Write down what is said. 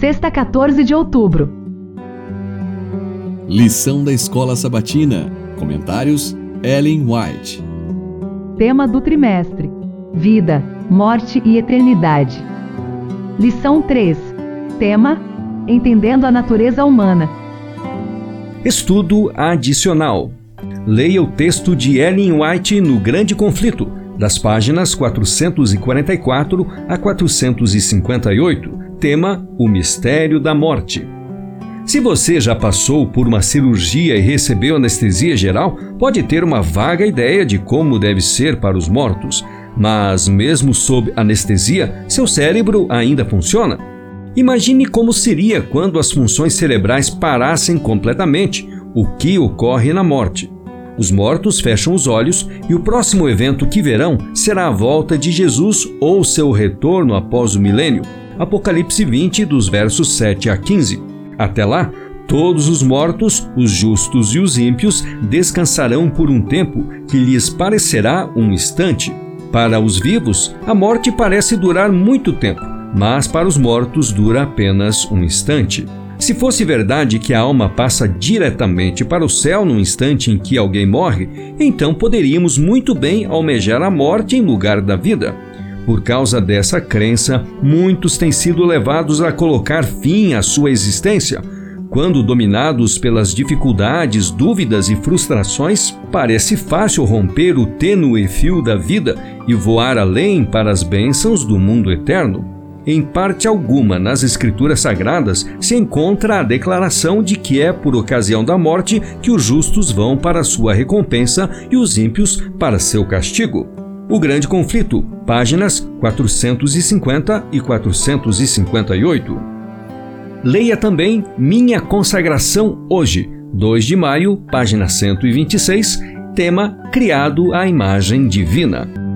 sexta 14 de outubro. Lição da Escola Sabatina. Comentários: Ellen White. Tema do trimestre: Vida, Morte e Eternidade. Lição 3. Tema: Entendendo a natureza humana. Estudo adicional. Leia o texto de Ellen White no Grande Conflito, das páginas 444 a 458. Tema: O mistério da morte. Se você já passou por uma cirurgia e recebeu anestesia geral, pode ter uma vaga ideia de como deve ser para os mortos. Mas, mesmo sob anestesia, seu cérebro ainda funciona. Imagine como seria quando as funções cerebrais parassem completamente, o que ocorre na morte. Os mortos fecham os olhos e o próximo evento que verão será a volta de Jesus ou seu retorno após o milênio. Apocalipse 20, dos versos 7 a 15. Até lá, todos os mortos, os justos e os ímpios, descansarão por um tempo que lhes parecerá um instante. Para os vivos, a morte parece durar muito tempo, mas para os mortos dura apenas um instante. Se fosse verdade que a alma passa diretamente para o céu no instante em que alguém morre, então poderíamos muito bem almejar a morte em lugar da vida. Por causa dessa crença, muitos têm sido levados a colocar fim à sua existência. Quando dominados pelas dificuldades, dúvidas e frustrações, parece fácil romper o tênue fio da vida e voar além para as bênçãos do mundo eterno. Em parte alguma nas Escrituras Sagradas se encontra a declaração de que é por ocasião da morte que os justos vão para sua recompensa e os ímpios para seu castigo. O Grande Conflito, páginas 450 e 458. Leia também Minha Consagração Hoje, 2 de maio, página 126, tema Criado à Imagem Divina.